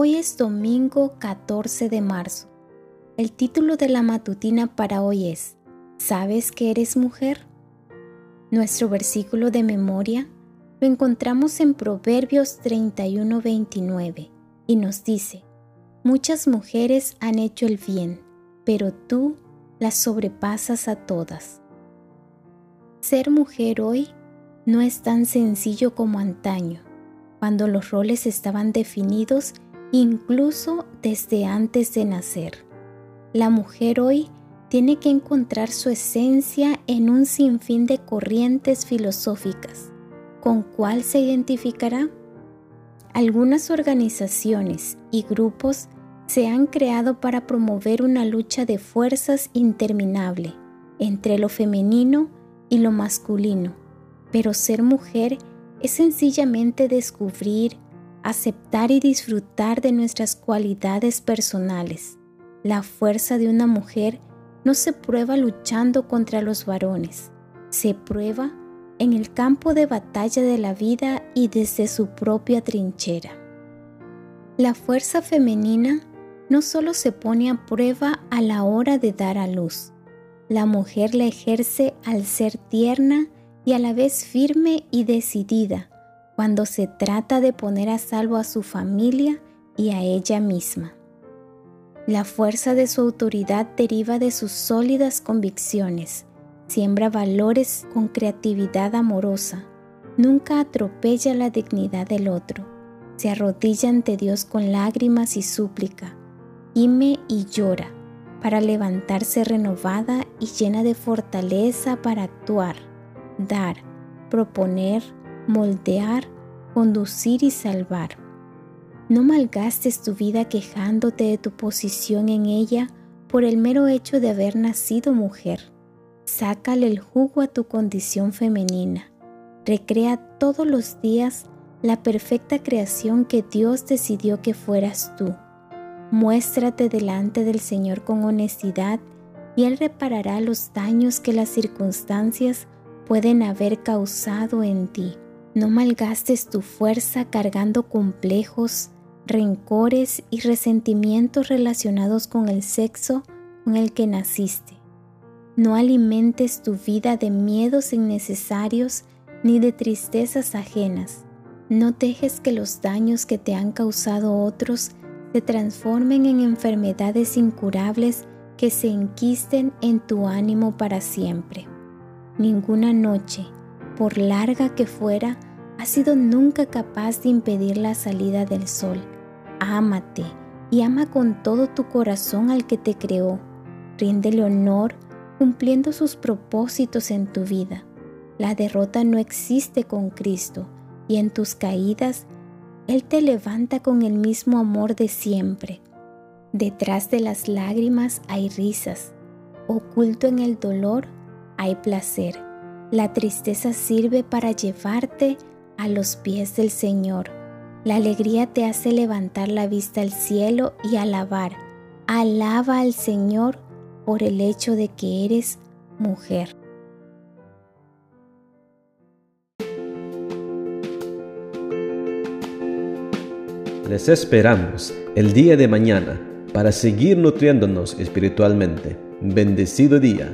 Hoy es domingo 14 de marzo. El título de la matutina para hoy es ¿Sabes que eres mujer? Nuestro versículo de memoria lo encontramos en Proverbios 31:29 y nos dice, Muchas mujeres han hecho el bien, pero tú las sobrepasas a todas. Ser mujer hoy no es tan sencillo como antaño, cuando los roles estaban definidos incluso desde antes de nacer. La mujer hoy tiene que encontrar su esencia en un sinfín de corrientes filosóficas. ¿Con cuál se identificará? Algunas organizaciones y grupos se han creado para promover una lucha de fuerzas interminable entre lo femenino y lo masculino, pero ser mujer es sencillamente descubrir, aceptar y disfrutar de nuestras cualidades personales. La fuerza de una mujer no se prueba luchando contra los varones, se prueba en el campo de batalla de la vida y desde su propia trinchera. La fuerza femenina no solo se pone a prueba a la hora de dar a luz, la mujer la ejerce al ser tierna y a la vez firme y decidida cuando se trata de poner a salvo a su familia y a ella misma. La fuerza de su autoridad deriva de sus sólidas convicciones, siembra valores con creatividad amorosa, nunca atropella la dignidad del otro, se arrodilla ante Dios con lágrimas y súplica, gime y llora, para levantarse renovada y llena de fortaleza para actuar, dar, proponer, moldear, conducir y salvar. No malgastes tu vida quejándote de tu posición en ella por el mero hecho de haber nacido mujer. Sácale el jugo a tu condición femenina. Recrea todos los días la perfecta creación que Dios decidió que fueras tú. Muéstrate delante del Señor con honestidad y Él reparará los daños que las circunstancias pueden haber causado en ti. No malgastes tu fuerza cargando complejos, rencores y resentimientos relacionados con el sexo con el que naciste. No alimentes tu vida de miedos innecesarios ni de tristezas ajenas. No dejes que los daños que te han causado otros se transformen en enfermedades incurables que se enquisten en tu ánimo para siempre. Ninguna noche, por larga que fuera, ha sido nunca capaz de impedir la salida del sol. Ámate y ama con todo tu corazón al que te creó. Ríndele honor cumpliendo sus propósitos en tu vida. La derrota no existe con Cristo y en tus caídas Él te levanta con el mismo amor de siempre. Detrás de las lágrimas hay risas. Oculto en el dolor hay placer. La tristeza sirve para llevarte a los pies del Señor. La alegría te hace levantar la vista al cielo y alabar. Alaba al Señor por el hecho de que eres mujer. Les esperamos el día de mañana para seguir nutriéndonos espiritualmente. Bendecido día.